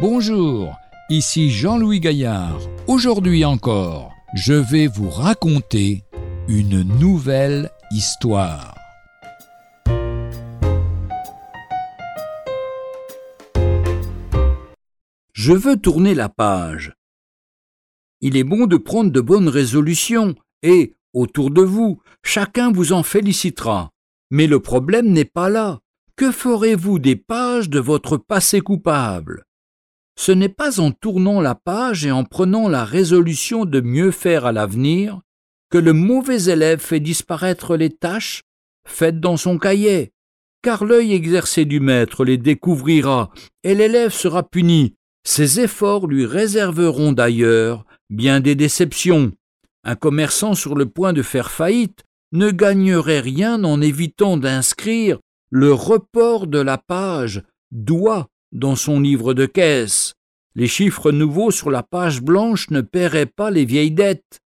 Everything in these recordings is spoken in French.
Bonjour, ici Jean-Louis Gaillard. Aujourd'hui encore, je vais vous raconter une nouvelle histoire. Je veux tourner la page. Il est bon de prendre de bonnes résolutions et, autour de vous, chacun vous en félicitera. Mais le problème n'est pas là. Que ferez-vous des pages de votre passé coupable? Ce n'est pas en tournant la page et en prenant la résolution de mieux faire à l'avenir que le mauvais élève fait disparaître les tâches faites dans son cahier, car l'œil exercé du maître les découvrira, et l'élève sera puni. Ses efforts lui réserveront d'ailleurs bien des déceptions. Un commerçant sur le point de faire faillite ne gagnerait rien en évitant d'inscrire le report de la page doit dans son livre de caisse. Les chiffres nouveaux sur la page blanche ne paieraient pas les vieilles dettes.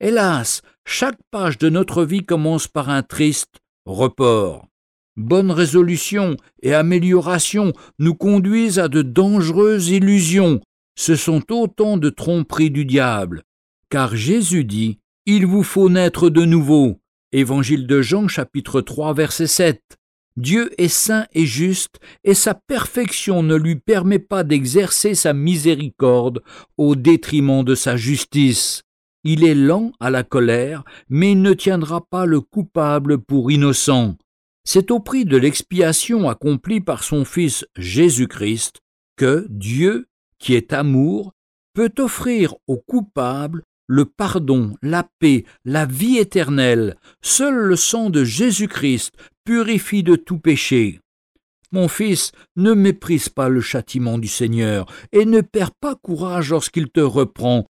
Hélas, chaque page de notre vie commence par un triste report. Bonnes résolutions et améliorations nous conduisent à de dangereuses illusions. Ce sont autant de tromperies du diable. Car Jésus dit Il vous faut naître de nouveau. Évangile de Jean, chapitre 3, verset 7. Dieu est saint et juste, et sa perfection ne lui permet pas d'exercer sa miséricorde au détriment de sa justice. Il est lent à la colère, mais il ne tiendra pas le coupable pour innocent. C'est au prix de l'expiation accomplie par son Fils Jésus-Christ que Dieu, qui est amour, peut offrir au coupable le pardon, la paix, la vie éternelle. Seul le sang de Jésus-Christ purifie de tout péché. Mon fils, ne méprise pas le châtiment du Seigneur, et ne perds pas courage lorsqu'il te reprend,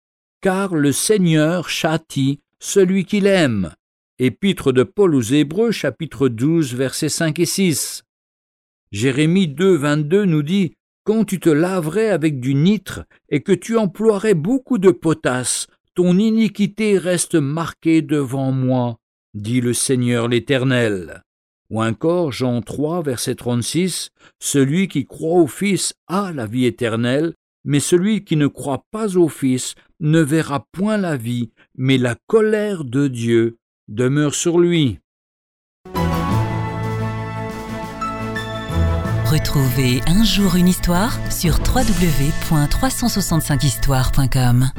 car le Seigneur châtie celui qu'il aime. Épître de Paul aux Hébreux, chapitre 12, versets 5 et 6. Jérémie 2, 22 nous dit Quand tu te laverais avec du nitre et que tu emploierais beaucoup de potasse, ton iniquité reste marquée devant moi, dit le Seigneur l'Éternel. Ou encore Jean 3, verset 36, Celui qui croit au Fils a la vie éternelle, mais celui qui ne croit pas au Fils ne verra point la vie, mais la colère de Dieu demeure sur lui. Retrouvez un jour une histoire sur www.365histoire.com.